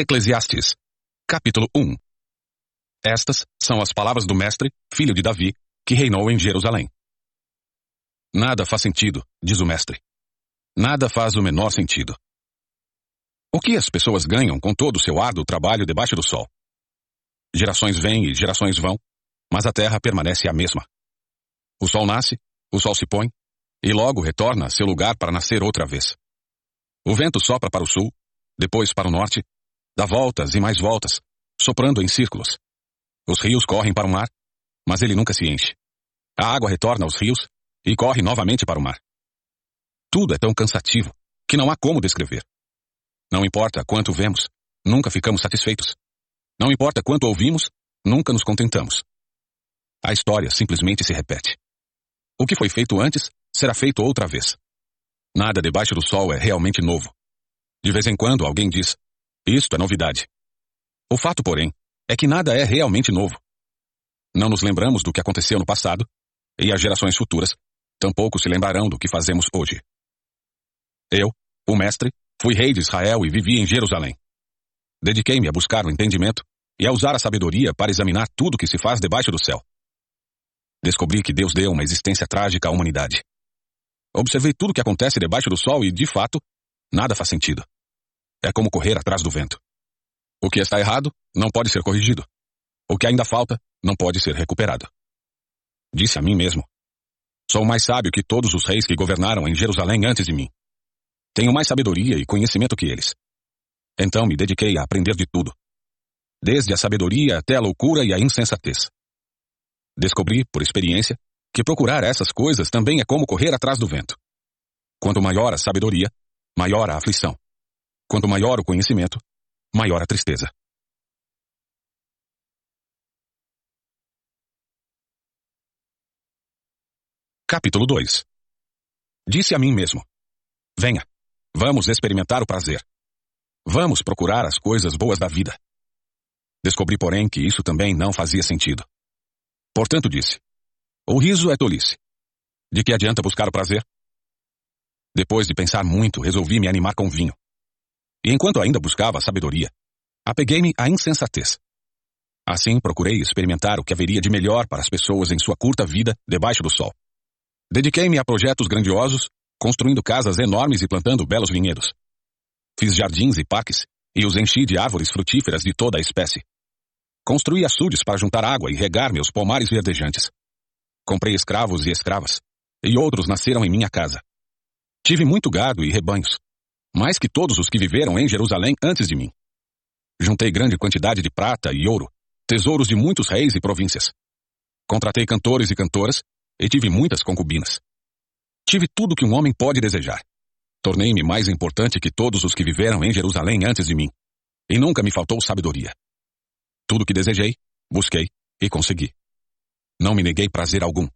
Eclesiastes. Capítulo 1 Estas são as palavras do mestre, filho de Davi, que reinou em Jerusalém. Nada faz sentido, diz o mestre. Nada faz o menor sentido. O que as pessoas ganham com todo o seu árduo trabalho debaixo do sol? Gerações vêm e gerações vão, mas a terra permanece a mesma. O sol nasce, o sol se põe, e logo retorna a seu lugar para nascer outra vez. O vento sopra para o sul, depois para o norte, dá voltas e mais voltas, soprando em círculos. Os rios correm para o mar, mas ele nunca se enche. A água retorna aos rios e corre novamente para o mar. Tudo é tão cansativo que não há como descrever. Não importa quanto vemos, nunca ficamos satisfeitos. Não importa quanto ouvimos, nunca nos contentamos. A história simplesmente se repete. O que foi feito antes será feito outra vez. Nada debaixo do sol é realmente novo. De vez em quando alguém diz: Isto é novidade. O fato, porém, é que nada é realmente novo. Não nos lembramos do que aconteceu no passado, e as gerações futuras tampouco se lembrarão do que fazemos hoje. Eu, o mestre, fui rei de Israel e vivi em Jerusalém. Dediquei-me a buscar o entendimento e a usar a sabedoria para examinar tudo que se faz debaixo do céu. Descobri que Deus deu uma existência trágica à humanidade. Observei tudo o que acontece debaixo do sol e, de fato, nada faz sentido. É como correr atrás do vento. O que está errado não pode ser corrigido. O que ainda falta não pode ser recuperado. Disse a mim mesmo: Sou mais sábio que todos os reis que governaram em Jerusalém antes de mim. Tenho mais sabedoria e conhecimento que eles. Então me dediquei a aprender de tudo. Desde a sabedoria até a loucura e a insensatez. Descobri, por experiência, que procurar essas coisas também é como correr atrás do vento. Quanto maior a sabedoria, maior a aflição. Quanto maior o conhecimento, maior a tristeza. Capítulo 2 Disse a mim mesmo: Venha, vamos experimentar o prazer. Vamos procurar as coisas boas da vida. Descobri, porém, que isso também não fazia sentido. Portanto, disse: O riso é tolice. De que adianta buscar o prazer? Depois de pensar muito, resolvi me animar com vinho. E enquanto ainda buscava sabedoria, apeguei-me à insensatez. Assim, procurei experimentar o que haveria de melhor para as pessoas em sua curta vida debaixo do sol. Dediquei-me a projetos grandiosos, construindo casas enormes e plantando belos vinhedos. Fiz jardins e parques, e os enchi de árvores frutíferas de toda a espécie. Construí açudes para juntar água e regar meus pomares verdejantes. Comprei escravos e escravas, e outros nasceram em minha casa. Tive muito gado e rebanhos, mais que todos os que viveram em Jerusalém antes de mim. Juntei grande quantidade de prata e ouro, tesouros de muitos reis e províncias. Contratei cantores e cantoras e tive muitas concubinas. Tive tudo que um homem pode desejar. Tornei-me mais importante que todos os que viveram em Jerusalém antes de mim. E nunca me faltou sabedoria. Tudo que desejei, busquei e consegui. Não me neguei prazer algum.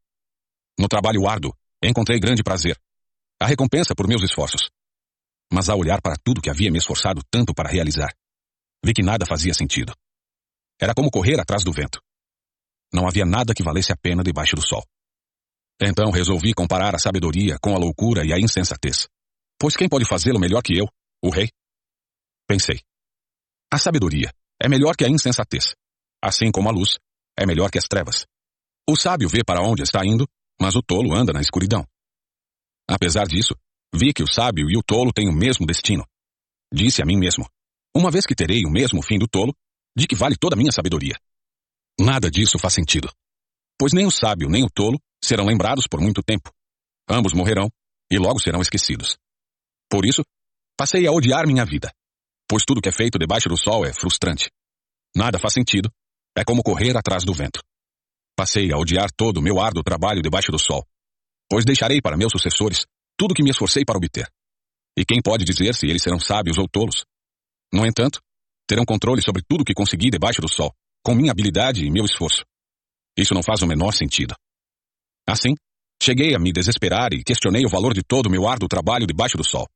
No trabalho árduo, encontrei grande prazer. A recompensa por meus esforços. Mas ao olhar para tudo que havia me esforçado tanto para realizar, vi que nada fazia sentido. Era como correr atrás do vento. Não havia nada que valesse a pena debaixo do sol. Então resolvi comparar a sabedoria com a loucura e a insensatez. Pois quem pode fazê-lo melhor que eu, o rei? Pensei. A sabedoria é melhor que a insensatez, assim como a luz é melhor que as trevas. O sábio vê para onde está indo, mas o tolo anda na escuridão. Apesar disso, vi que o sábio e o tolo têm o mesmo destino. Disse a mim mesmo: uma vez que terei o mesmo fim do tolo, de que vale toda a minha sabedoria? Nada disso faz sentido. Pois nem o sábio nem o tolo serão lembrados por muito tempo. Ambos morrerão e logo serão esquecidos. Por isso, passei a odiar minha vida, pois tudo que é feito debaixo do sol é frustrante. Nada faz sentido, é como correr atrás do vento. Passei a odiar todo o meu árduo trabalho debaixo do sol, pois deixarei para meus sucessores tudo o que me esforcei para obter. E quem pode dizer se eles serão sábios ou tolos? No entanto, terão controle sobre tudo o que consegui debaixo do sol, com minha habilidade e meu esforço. Isso não faz o menor sentido. Assim, cheguei a me desesperar e questionei o valor de todo o meu árduo trabalho debaixo do sol.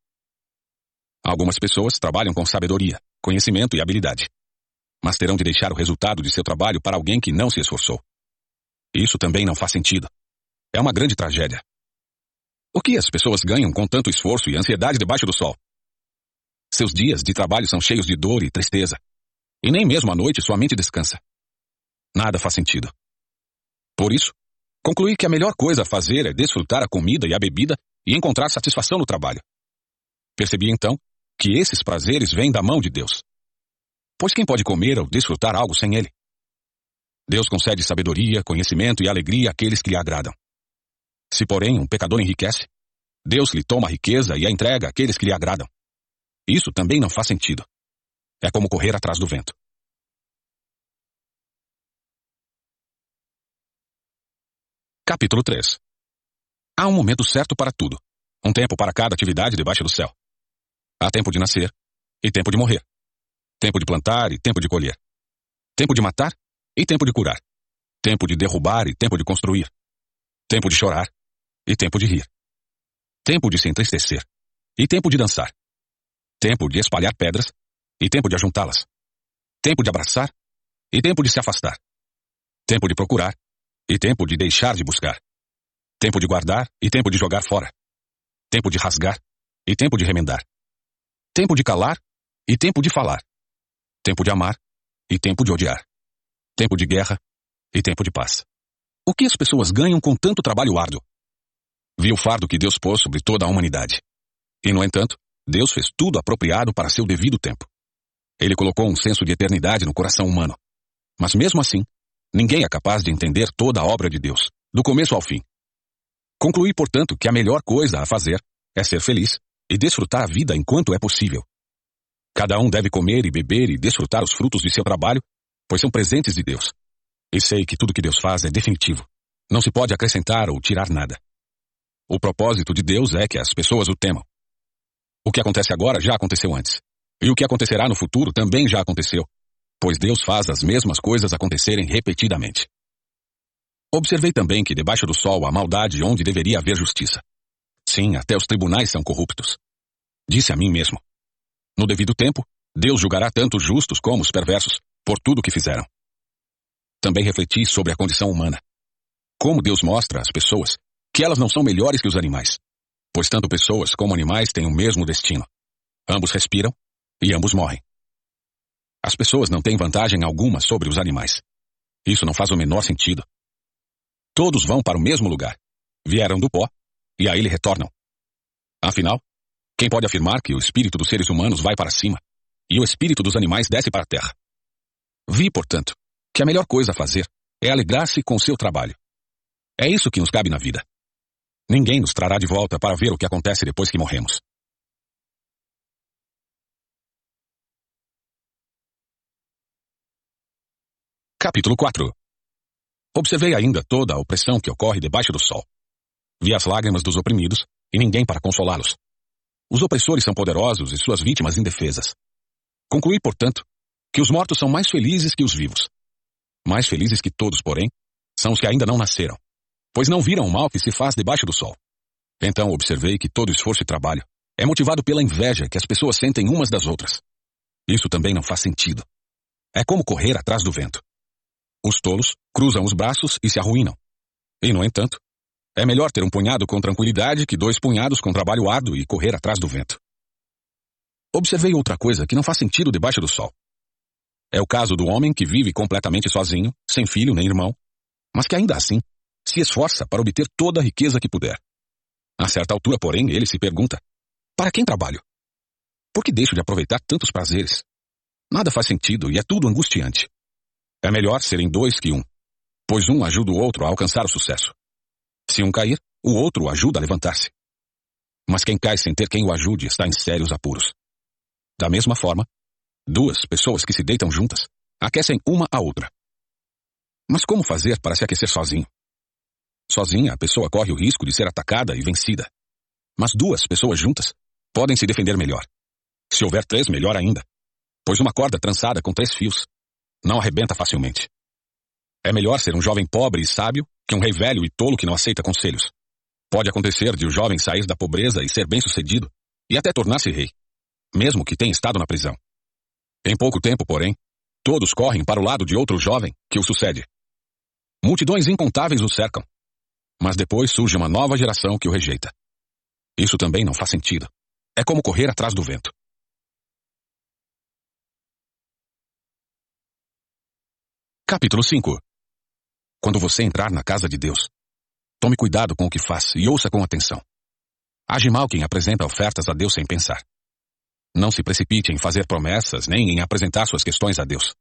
Algumas pessoas trabalham com sabedoria, conhecimento e habilidade. Mas terão de deixar o resultado de seu trabalho para alguém que não se esforçou. Isso também não faz sentido. É uma grande tragédia. O que as pessoas ganham com tanto esforço e ansiedade debaixo do sol? seus dias de trabalho são cheios de dor e tristeza. E nem mesmo à noite sua mente descansa. Nada faz sentido. Por isso, concluí que a melhor coisa a fazer é desfrutar a comida e a bebida e encontrar satisfação no trabalho. Percebi então que esses prazeres vêm da mão de Deus. Pois quem pode comer ou desfrutar algo sem ele? Deus concede sabedoria, conhecimento e alegria àqueles que lhe agradam. Se, porém, um pecador enriquece, Deus lhe toma a riqueza e a entrega àqueles que lhe agradam. Isso também não faz sentido. É como correr atrás do vento. Capítulo 3 Há um momento certo para tudo. Um tempo para cada atividade debaixo do céu. Há tempo de nascer e tempo de morrer. Tempo de plantar e tempo de colher. Tempo de matar e tempo de curar. Tempo de derrubar e tempo de construir. Tempo de chorar e tempo de rir. Tempo de se entristecer e tempo de dançar. Tempo de espalhar pedras e tempo de ajuntá-las. Tempo de abraçar e tempo de se afastar. Tempo de procurar e tempo de deixar de buscar. Tempo de guardar e tempo de jogar fora. Tempo de rasgar e tempo de remendar. Tempo de calar e tempo de falar. Tempo de amar e tempo de odiar. Tempo de guerra e tempo de paz. O que as pessoas ganham com tanto trabalho árduo? Vi o fardo que Deus pôs sobre toda a humanidade. E, no entanto, Deus fez tudo apropriado para seu devido tempo. Ele colocou um senso de eternidade no coração humano. Mas mesmo assim, ninguém é capaz de entender toda a obra de Deus, do começo ao fim. Concluí, portanto, que a melhor coisa a fazer é ser feliz e desfrutar a vida enquanto é possível. Cada um deve comer e beber e desfrutar os frutos de seu trabalho, pois são presentes de Deus. E sei que tudo que Deus faz é definitivo. Não se pode acrescentar ou tirar nada. O propósito de Deus é que as pessoas o temam. O que acontece agora já aconteceu antes. E o que acontecerá no futuro também já aconteceu, pois Deus faz as mesmas coisas acontecerem repetidamente. Observei também que debaixo do sol há maldade onde deveria haver justiça. Sim, até os tribunais são corruptos. Disse a mim mesmo. No devido tempo, Deus julgará tanto os justos como os perversos, por tudo o que fizeram. Também refleti sobre a condição humana. Como Deus mostra às pessoas que elas não são melhores que os animais pois tanto pessoas como animais têm o mesmo destino. Ambos respiram e ambos morrem. As pessoas não têm vantagem alguma sobre os animais. Isso não faz o menor sentido. Todos vão para o mesmo lugar. Vieram do pó e a ele retornam. Afinal, quem pode afirmar que o espírito dos seres humanos vai para cima e o espírito dos animais desce para a terra? Vi, portanto, que a melhor coisa a fazer é alegrar-se com o seu trabalho. É isso que nos cabe na vida. Ninguém nos trará de volta para ver o que acontece depois que morremos. Capítulo 4 Observei ainda toda a opressão que ocorre debaixo do sol. Vi as lágrimas dos oprimidos e ninguém para consolá-los. Os opressores são poderosos e suas vítimas indefesas. Concluí, portanto, que os mortos são mais felizes que os vivos. Mais felizes que todos, porém, são os que ainda não nasceram pois não viram o mal que se faz debaixo do sol. Então observei que todo esforço e trabalho é motivado pela inveja que as pessoas sentem umas das outras. Isso também não faz sentido. É como correr atrás do vento. Os tolos cruzam os braços e se arruinam. E, no entanto, é melhor ter um punhado com tranquilidade que dois punhados com trabalho árduo e correr atrás do vento. Observei outra coisa que não faz sentido debaixo do sol. É o caso do homem que vive completamente sozinho, sem filho nem irmão, mas que ainda assim se esforça para obter toda a riqueza que puder. A certa altura, porém, ele se pergunta: para quem trabalho? Por que deixo de aproveitar tantos prazeres? Nada faz sentido e é tudo angustiante. É melhor serem dois que um, pois um ajuda o outro a alcançar o sucesso. Se um cair, o outro o ajuda a levantar-se. Mas quem cai sem ter quem o ajude está em sérios apuros. Da mesma forma, duas pessoas que se deitam juntas aquecem uma a outra. Mas como fazer para se aquecer sozinho? Sozinha, a pessoa corre o risco de ser atacada e vencida. Mas duas pessoas juntas podem se defender melhor. Se houver três, melhor ainda. Pois uma corda trançada com três fios não arrebenta facilmente. É melhor ser um jovem pobre e sábio que um rei velho e tolo que não aceita conselhos. Pode acontecer de o jovem sair da pobreza e ser bem-sucedido, e até tornar-se rei, mesmo que tenha estado na prisão. Em pouco tempo, porém, todos correm para o lado de outro jovem que o sucede. Multidões incontáveis o cercam, mas depois surge uma nova geração que o rejeita. Isso também não faz sentido. É como correr atrás do vento. Capítulo 5 Quando você entrar na casa de Deus, tome cuidado com o que faz e ouça com atenção. Age mal quem apresenta ofertas a Deus sem pensar. Não se precipite em fazer promessas nem em apresentar suas questões a Deus.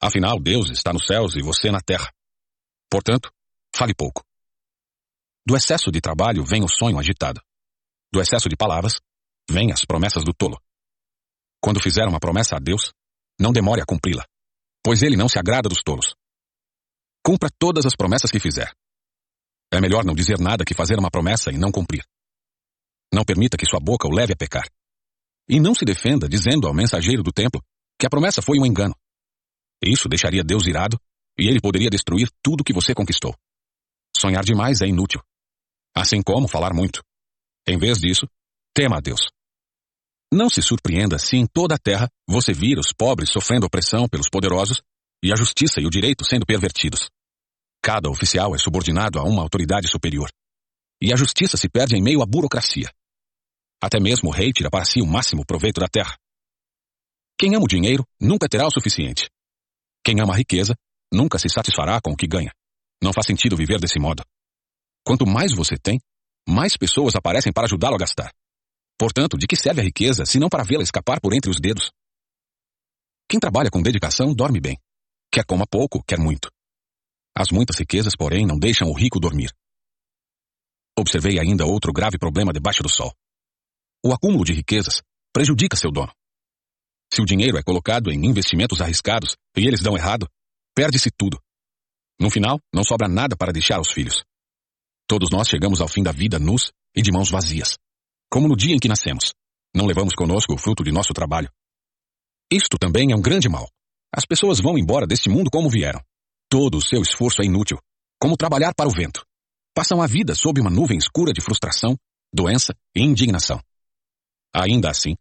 Afinal, Deus está nos céus e você na terra. Portanto, fale pouco. Do excesso de trabalho vem o sonho agitado. Do excesso de palavras, vêm as promessas do tolo. Quando fizer uma promessa a Deus, não demore a cumpri-la pois ele não se agrada dos tolos. Cumpra todas as promessas que fizer. É melhor não dizer nada que fazer uma promessa e não cumprir. Não permita que sua boca o leve a pecar. E não se defenda dizendo ao mensageiro do templo que a promessa foi um engano. Isso deixaria Deus irado e ele poderia destruir tudo que você conquistou. Sonhar demais é inútil. Assim como falar muito. Em vez disso, tema a Deus. Não se surpreenda se em toda a terra você vir os pobres sofrendo opressão pelos poderosos e a justiça e o direito sendo pervertidos. Cada oficial é subordinado a uma autoridade superior. E a justiça se perde em meio à burocracia. Até mesmo o rei tira para si o máximo proveito da terra. Quem ama o dinheiro nunca terá o suficiente. Quem ama a riqueza nunca se satisfará com o que ganha. Não faz sentido viver desse modo. Quanto mais você tem, mais pessoas aparecem para ajudá-lo a gastar. Portanto, de que serve a riqueza se não para vê-la escapar por entre os dedos? Quem trabalha com dedicação dorme bem. Quer coma pouco, quer muito. As muitas riquezas, porém, não deixam o rico dormir. Observei ainda outro grave problema debaixo do sol. O acúmulo de riquezas prejudica seu dono. Se o dinheiro é colocado em investimentos arriscados e eles dão errado, perde-se tudo. No final, não sobra nada para deixar aos filhos. Todos nós chegamos ao fim da vida nus e de mãos vazias como no dia em que nascemos. Não levamos conosco o fruto de nosso trabalho. Isto também é um grande mal. As pessoas vão embora deste mundo como vieram. Todo o seu esforço é inútil, como trabalhar para o vento. Passam a vida sob uma nuvem escura de frustração, doença e indignação. Ainda assim,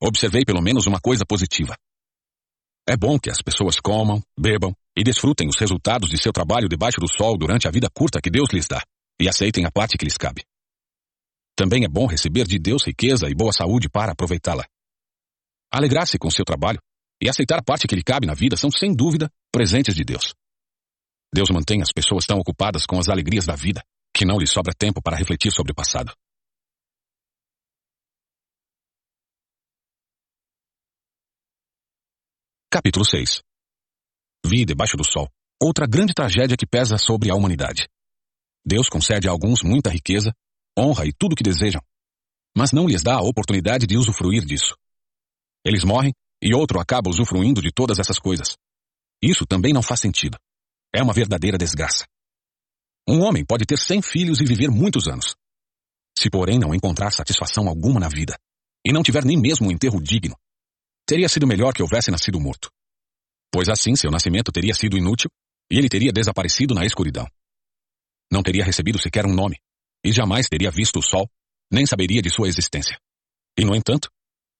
observei pelo menos uma coisa positiva. É bom que as pessoas comam, bebam e desfrutem os resultados de seu trabalho debaixo do sol durante a vida curta que Deus lhes dá, e aceitem a parte que lhes cabe. Também é bom receber de Deus riqueza e boa saúde para aproveitá-la. Alegrar-se com seu trabalho e aceitar a parte que lhe cabe na vida são, sem dúvida, presentes de Deus. Deus mantém as pessoas tão ocupadas com as alegrias da vida que não lhes sobra tempo para refletir sobre o passado. Capítulo 6 Vi debaixo do sol outra grande tragédia que pesa sobre a humanidade. Deus concede a alguns muita riqueza honra e tudo o que desejam, mas não lhes dá a oportunidade de usufruir disso. Eles morrem e outro acaba usufruindo de todas essas coisas. Isso também não faz sentido. É uma verdadeira desgraça. Um homem pode ter cem filhos e viver muitos anos. Se, porém, não encontrar satisfação alguma na vida, e não tiver nem mesmo um enterro digno, teria sido melhor que houvesse nascido morto. Pois assim seu nascimento teria sido inútil e ele teria desaparecido na escuridão. Não teria recebido sequer um nome, e jamais teria visto o sol, nem saberia de sua existência. E, no entanto,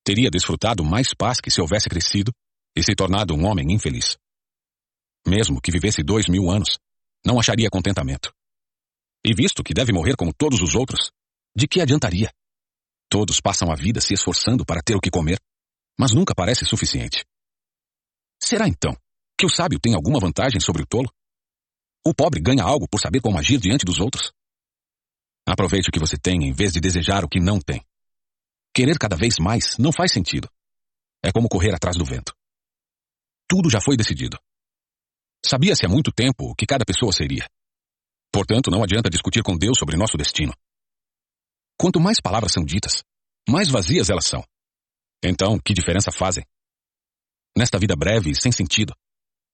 teria desfrutado mais paz que se houvesse crescido e se tornado um homem infeliz. Mesmo que vivesse dois mil anos, não acharia contentamento. E visto que deve morrer como todos os outros, de que adiantaria? Todos passam a vida se esforçando para ter o que comer, mas nunca parece suficiente. Será então que o sábio tem alguma vantagem sobre o tolo? O pobre ganha algo por saber como agir diante dos outros? Aproveite o que você tem em vez de desejar o que não tem. Querer cada vez mais não faz sentido. É como correr atrás do vento. Tudo já foi decidido. Sabia-se há muito tempo o que cada pessoa seria. Portanto, não adianta discutir com Deus sobre nosso destino. Quanto mais palavras são ditas, mais vazias elas são. Então, que diferença fazem? Nesta vida breve e sem sentido,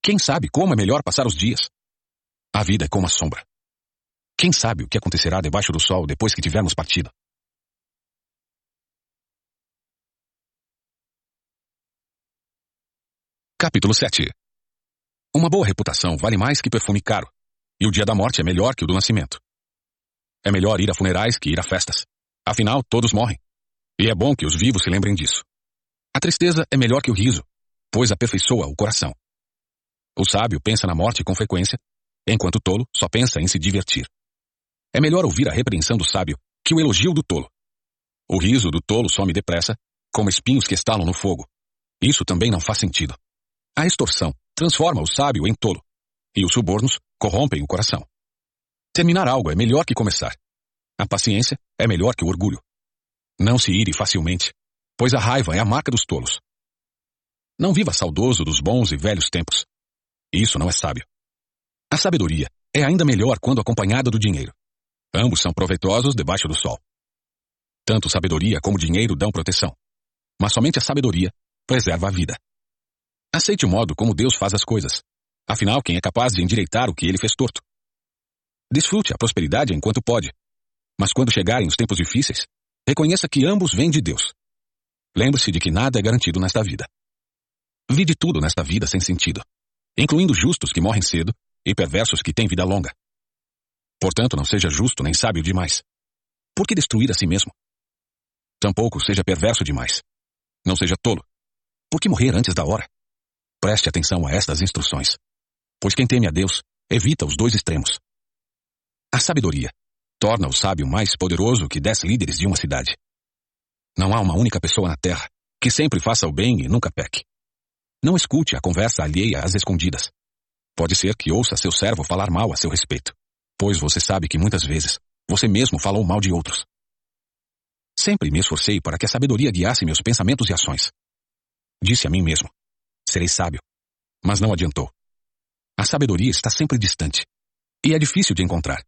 quem sabe como é melhor passar os dias? A vida é como a sombra. Quem sabe o que acontecerá debaixo do sol depois que tivermos partido? Capítulo 7 Uma boa reputação vale mais que perfume caro, e o dia da morte é melhor que o do nascimento. É melhor ir a funerais que ir a festas. Afinal, todos morrem. E é bom que os vivos se lembrem disso. A tristeza é melhor que o riso, pois aperfeiçoa o coração. O sábio pensa na morte com frequência, enquanto o tolo só pensa em se divertir. É melhor ouvir a repreensão do sábio que o elogio do tolo. O riso do tolo some depressa, como espinhos que estalam no fogo. Isso também não faz sentido. A extorsão transforma o sábio em tolo, e os subornos corrompem o coração. Terminar algo é melhor que começar. A paciência é melhor que o orgulho. Não se ire facilmente, pois a raiva é a marca dos tolos. Não viva saudoso dos bons e velhos tempos. Isso não é sábio. A sabedoria é ainda melhor quando acompanhada do dinheiro. Ambos são proveitosos debaixo do sol. Tanto sabedoria como dinheiro dão proteção. Mas somente a sabedoria preserva a vida. Aceite o modo como Deus faz as coisas. Afinal, quem é capaz de endireitar o que ele fez torto? Desfrute a prosperidade enquanto pode. Mas quando chegarem os tempos difíceis, reconheça que ambos vêm de Deus. Lembre-se de que nada é garantido nesta vida. Vide tudo nesta vida sem sentido, incluindo justos que morrem cedo e perversos que têm vida longa. Portanto, não seja justo nem sábio demais. Por que destruir a si mesmo? Tampouco seja perverso demais. Não seja tolo. Por que morrer antes da hora? Preste atenção a estas instruções. Pois quem teme a Deus evita os dois extremos. A sabedoria torna o sábio mais poderoso que dez líderes de uma cidade. Não há uma única pessoa na terra que sempre faça o bem e nunca peque. Não escute a conversa alheia às escondidas. Pode ser que ouça seu servo falar mal a seu respeito, pois você sabe que muitas vezes você mesmo falou mal de outros. Sempre me esforcei para que a sabedoria guiasse meus pensamentos e ações. Disse a mim mesmo: serei sábio. Mas não adiantou. A sabedoria está sempre distante. E é difícil de encontrar.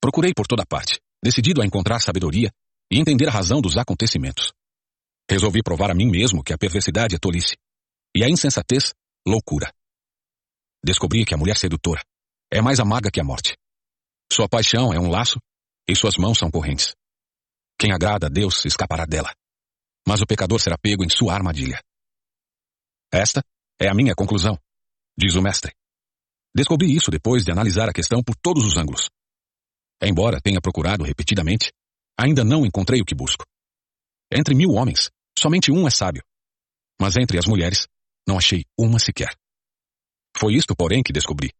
Procurei por toda parte, decidido a encontrar sabedoria e entender a razão dos acontecimentos. Resolvi provar a mim mesmo que a perversidade é tolice e a insensatez, loucura. Descobri que a mulher sedutora é mais amarga que a morte. Sua paixão é um laço e suas mãos são correntes. Quem agrada a Deus escapará dela, mas o pecador será pego em sua armadilha. Esta é a minha conclusão, diz o mestre. Descobri isso depois de analisar a questão por todos os ângulos. Embora tenha procurado repetidamente, ainda não encontrei o que busco. Entre mil homens, somente um é sábio. Mas entre as mulheres, não achei uma sequer. Foi isto, porém, que descobri.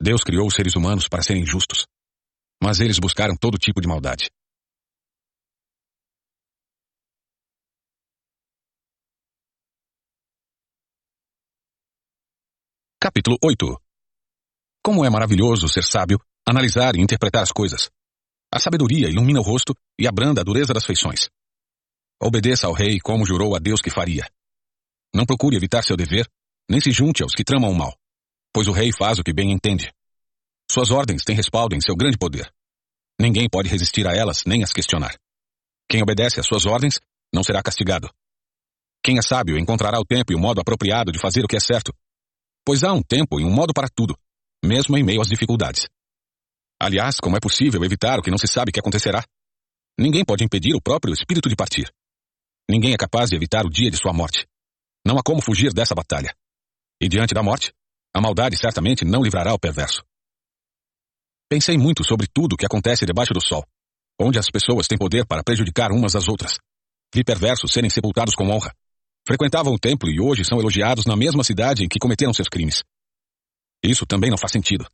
Deus criou os seres humanos para serem justos. Mas eles buscaram todo tipo de maldade. Capítulo 8 Como é maravilhoso ser sábio, analisar e interpretar as coisas. A sabedoria ilumina o rosto e abranda a dureza das feições. Obedeça ao rei como jurou a Deus que faria. Não procure evitar seu dever, nem se junte aos que tramam o mal, pois o rei faz o que bem entende. Suas ordens têm respaldo em seu grande poder. Ninguém pode resistir a elas nem as questionar. Quem obedece às suas ordens não será castigado. Quem é sábio encontrará o tempo e o modo apropriado de fazer o que é certo, pois há um tempo e um modo para tudo, mesmo em meio às dificuldades. Aliás, como é possível evitar o que não se sabe que acontecerá? Ninguém pode impedir o próprio espírito de partir. Ninguém é capaz de evitar o dia de sua morte. Não há como fugir dessa batalha. E diante da morte, a maldade certamente não livrará o perverso. Pensei muito sobre tudo o que acontece debaixo do sol, onde as pessoas têm poder para prejudicar umas às outras. Vi perversos serem sepultados com honra. Frequentavam o templo e hoje são elogiados na mesma cidade em que cometeram seus crimes. Isso também não faz sentido.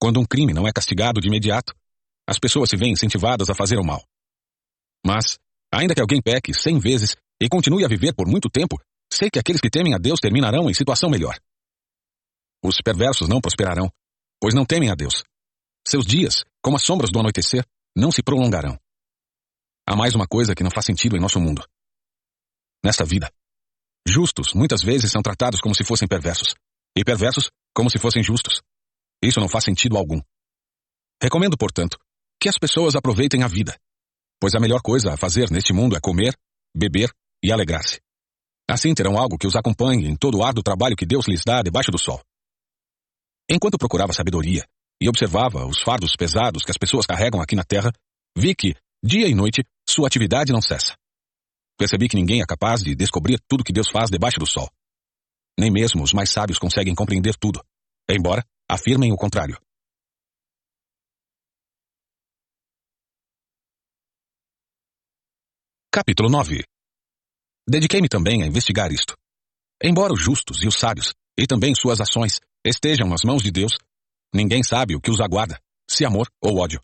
Quando um crime não é castigado de imediato, as pessoas se veem incentivadas a fazer o mal. Mas, ainda que alguém peque cem vezes e continue a viver por muito tempo, sei que aqueles que temem a Deus terminarão em situação melhor. Os perversos não prosperarão, pois não temem a Deus. Seus dias, como as sombras do anoitecer, não se prolongarão. Há mais uma coisa que não faz sentido em nosso mundo. Nesta vida, justos muitas vezes são tratados como se fossem perversos, e perversos como se fossem justos. Isso não faz sentido algum. Recomendo, portanto, que as pessoas aproveitem a vida, pois a melhor coisa a fazer neste mundo é comer, beber e alegrar-se. Assim terão algo que os acompanhe em todo o árduo trabalho que Deus lhes dá debaixo do sol. Enquanto procurava sabedoria e observava os fardos pesados que as pessoas carregam aqui na terra, vi que, dia e noite, sua atividade não cessa. Percebi que ninguém é capaz de descobrir tudo que Deus faz debaixo do sol. Nem mesmo os mais sábios conseguem compreender tudo, embora afirmem o contrário. Capítulo 9 Dediquei-me também a investigar isto. Embora os justos e os sábios, e também suas ações, estejam nas mãos de Deus, ninguém sabe o que os aguarda, se amor ou ódio.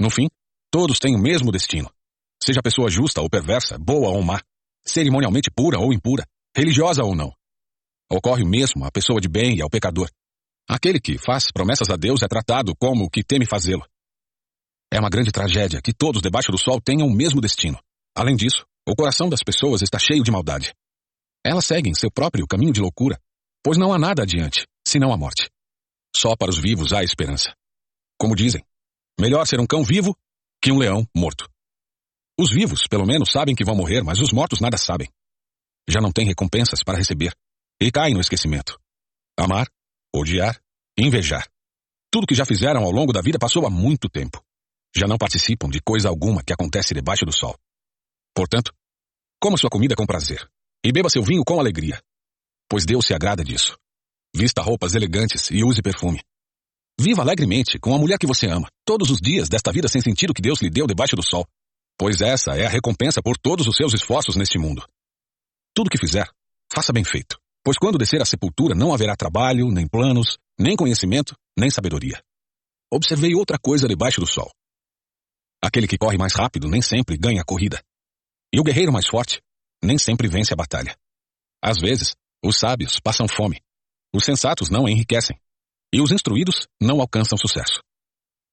No fim, todos têm o mesmo destino. Seja pessoa justa ou perversa, boa ou má, cerimonialmente pura ou impura, religiosa ou não. Ocorre o mesmo à pessoa de bem e ao pecador. Aquele que faz promessas a Deus é tratado como o que teme fazê-lo. É uma grande tragédia que todos debaixo do sol tenham o mesmo destino. Além disso, o coração das pessoas está cheio de maldade. Elas seguem seu próprio caminho de loucura, pois não há nada adiante, senão a morte. Só para os vivos há esperança. Como dizem, melhor ser um cão vivo que um leão morto. Os vivos, pelo menos, sabem que vão morrer, mas os mortos nada sabem. Já não têm recompensas para receber e caem no esquecimento. Amar, odiar, invejar. Tudo que já fizeram ao longo da vida passou há muito tempo. Já não participam de coisa alguma que acontece debaixo do sol. Portanto, coma sua comida com prazer e beba seu vinho com alegria, pois Deus se agrada disso. Vista roupas elegantes e use perfume. Viva alegremente com a mulher que você ama, todos os dias desta vida sem sentido que Deus lhe deu debaixo do sol, pois essa é a recompensa por todos os seus esforços neste mundo. Tudo que fizer, faça bem feito, pois quando descer à sepultura não haverá trabalho, nem planos, nem conhecimento, nem sabedoria. Observei outra coisa debaixo do sol. Aquele que corre mais rápido nem sempre ganha a corrida. E o guerreiro mais forte nem sempre vence a batalha. Às vezes, os sábios passam fome. Os sensatos não enriquecem. E os instruídos não alcançam sucesso.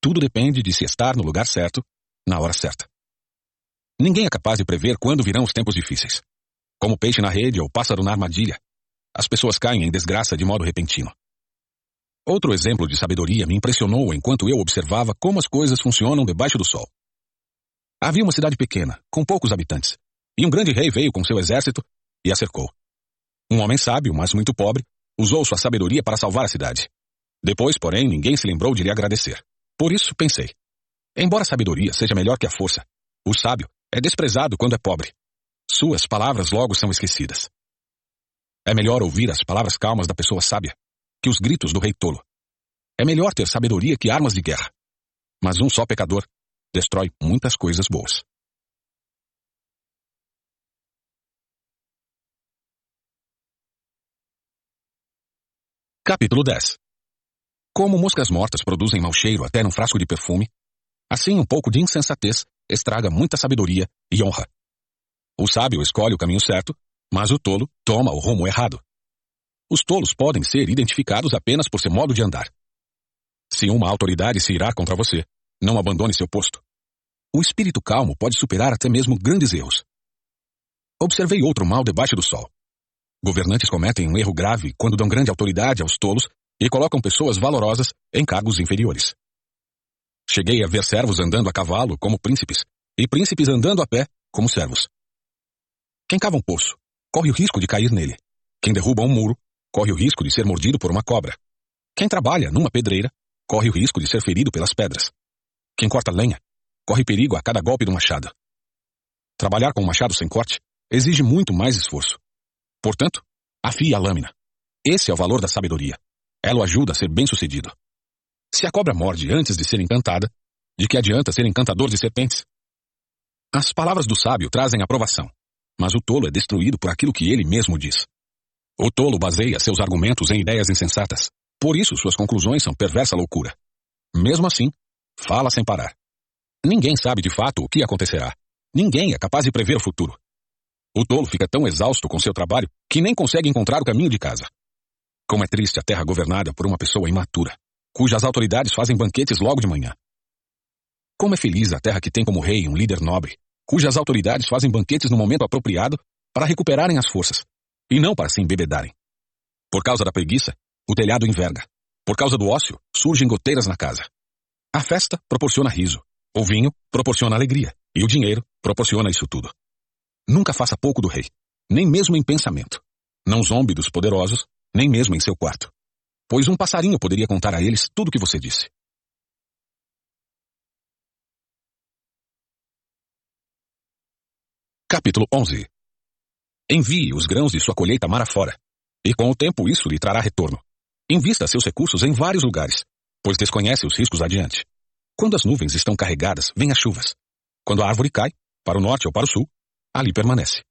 Tudo depende de se estar no lugar certo, na hora certa. Ninguém é capaz de prever quando virão os tempos difíceis. Como peixe na rede ou pássaro na armadilha, as pessoas caem em desgraça de modo repentino. Outro exemplo de sabedoria me impressionou enquanto eu observava como as coisas funcionam debaixo do sol. Havia uma cidade pequena, com poucos habitantes, e um grande rei veio com seu exército e a cercou. Um homem sábio, mas muito pobre, usou sua sabedoria para salvar a cidade. Depois, porém, ninguém se lembrou de lhe agradecer. Por isso, pensei: embora a sabedoria seja melhor que a força, o sábio é desprezado quando é pobre. Suas palavras logo são esquecidas. É melhor ouvir as palavras calmas da pessoa sábia que os gritos do rei tolo. É melhor ter sabedoria que armas de guerra. Mas um só pecador destrói muitas coisas boas. Capítulo 10 Como moscas mortas produzem mau cheiro até num frasco de perfume, assim um pouco de insensatez estraga muita sabedoria e honra. O sábio escolhe o caminho certo, mas o tolo toma o rumo errado. Os tolos podem ser identificados apenas por seu modo de andar. Se uma autoridade se irá contra você, não abandone seu posto. O espírito calmo pode superar até mesmo grandes erros. Observei outro mal debaixo do sol. Governantes cometem um erro grave quando dão grande autoridade aos tolos e colocam pessoas valorosas em cargos inferiores. Cheguei a ver servos andando a cavalo como príncipes e príncipes andando a pé como servos. Quem cava um poço corre o risco de cair nele. Quem derruba um muro corre o risco de ser mordido por uma cobra. Quem trabalha numa pedreira corre o risco de ser ferido pelas pedras. Quem corta lenha corre perigo a cada golpe do machado. Trabalhar com um machado sem corte exige muito mais esforço. Portanto, afie a lâmina. Esse é o valor da sabedoria. Ela o ajuda a ser bem-sucedido. Se a cobra morde antes de ser encantada, de que adianta ser encantador de serpentes? As palavras do sábio trazem aprovação, mas o tolo é destruído por aquilo que ele mesmo diz. O tolo baseia seus argumentos em ideias insensatas, por isso suas conclusões são perversa loucura. Mesmo assim, fala sem parar. Ninguém sabe de fato o que acontecerá. Ninguém é capaz de prever o futuro. O tolo fica tão exausto com seu trabalho que nem consegue encontrar o caminho de casa. Como é triste a terra governada por uma pessoa imatura, cujas autoridades fazem banquetes logo de manhã. Como é feliz a terra que tem como rei um líder nobre, cujas autoridades fazem banquetes no momento apropriado para recuperarem as forças, e não para se embebedarem. Por causa da preguiça, o telhado enverga. Por causa do ócio, surgem goteiras na casa. A festa proporciona riso, o vinho proporciona alegria e o dinheiro proporciona isso tudo. Nunca faça pouco do rei, nem mesmo em pensamento. Não zombe dos poderosos, nem mesmo em seu quarto. Pois um passarinho poderia contar a eles tudo o que você disse. Capítulo 11 Envie os grãos de sua colheita mar afora, e com o tempo isso lhe trará retorno. Invista seus recursos em vários lugares, pois desconhece os riscos adiante. Quando as nuvens estão carregadas, vêm as chuvas. Quando a árvore cai, para o norte ou para o sul, ali permanece.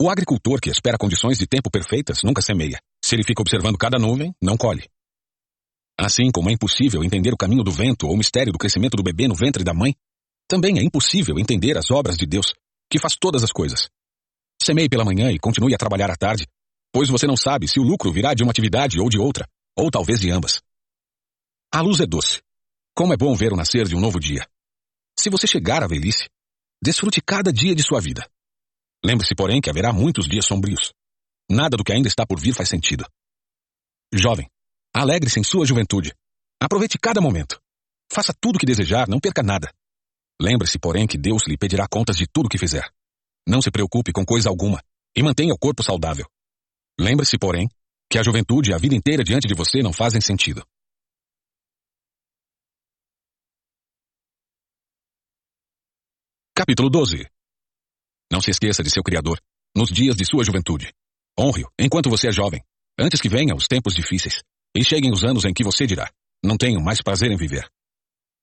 O agricultor que espera condições de tempo perfeitas nunca semeia. Se ele fica observando cada nuvem, não colhe. Assim como é impossível entender o caminho do vento ou o mistério do crescimento do bebê no ventre da mãe, também é impossível entender as obras de Deus, que faz todas as coisas. Semeie pela manhã e continue a trabalhar à tarde, pois você não sabe se o lucro virá de uma atividade ou de outra, ou talvez de ambas. A luz é doce. Como é bom ver o nascer de um novo dia. Se você chegar à velhice, desfrute cada dia de sua vida. Lembre-se, porém, que haverá muitos dias sombrios. Nada do que ainda está por vir faz sentido. Jovem, alegre-se em sua juventude. Aproveite cada momento. Faça tudo o que desejar, não perca nada. Lembre-se, porém, que Deus lhe pedirá contas de tudo o que fizer. Não se preocupe com coisa alguma e mantenha o corpo saudável. Lembre-se, porém, que a juventude e a vida inteira diante de você não fazem sentido. Capítulo 12 Não se esqueça de seu Criador, nos dias de sua juventude. Honre-o enquanto você é jovem, antes que venham os tempos difíceis, e cheguem os anos em que você dirá, não tenho mais prazer em viver.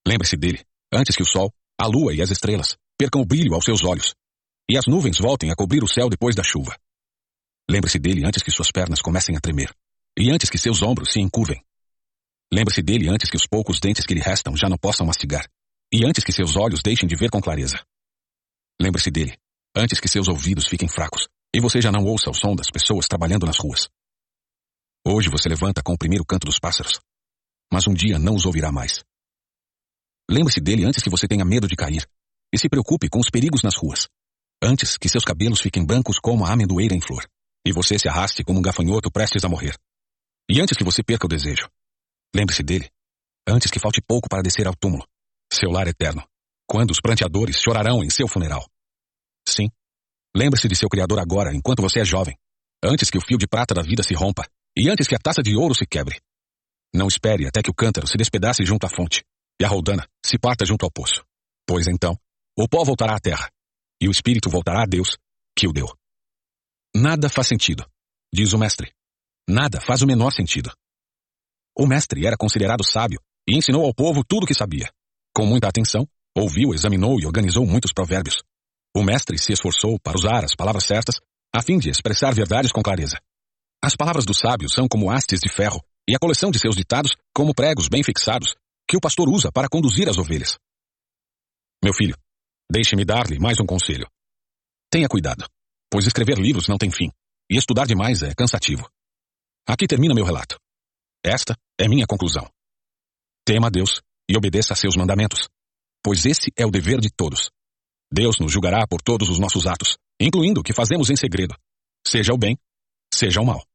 Lembre-se dele, antes que o sol, a lua e as estrelas percam o brilho aos seus olhos, e as nuvens voltem a cobrir o céu depois da chuva. Lembre-se dele antes que suas pernas comecem a tremer, e antes que seus ombros se encurvem. Lembre-se dele antes que os poucos dentes que lhe restam já não possam mastigar, e antes que seus olhos deixem de ver com clareza. Lembre-se dele, antes que seus ouvidos fiquem fracos e você já não ouça o som das pessoas trabalhando nas ruas. Hoje você levanta com o primeiro canto dos pássaros, mas um dia não os ouvirá mais. Lembre-se dele antes que você tenha medo de cair e se preocupe com os perigos nas ruas, antes que seus cabelos fiquem brancos como a amendoeira em flor e você se arraste como um gafanhoto prestes a morrer. E antes que você perca o desejo, lembre-se dele antes que falte pouco para descer ao túmulo, seu lar eterno quando os pranteadores chorarão em seu funeral. Sim, lembre-se de seu Criador agora, enquanto você é jovem, antes que o fio de prata da vida se rompa e antes que a taça de ouro se quebre. Não espere até que o cântaro se despedace junto à fonte e a roldana se parta junto ao poço, pois então o pó voltará à terra e o espírito voltará a Deus que o deu. Nada faz sentido, diz o mestre. Nada faz o menor sentido. O mestre era considerado sábio e ensinou ao povo tudo o que sabia. Com muita atenção, Ouviu, examinou e organizou muitos provérbios. O mestre se esforçou para usar as palavras certas a fim de expressar verdades com clareza. As palavras do sábio são como hastes de ferro e a coleção de seus ditados como pregos bem fixados que o pastor usa para conduzir as ovelhas. Meu filho, deixe-me dar-lhe mais um conselho. Tenha cuidado, pois escrever livros não tem fim e estudar demais é cansativo. Aqui termina meu relato. Esta é minha conclusão. Tema a Deus e obedeça a seus mandamentos pois esse é o dever de todos. Deus nos julgará por todos os nossos atos, incluindo o que fazemos em segredo, seja o bem, seja o mal.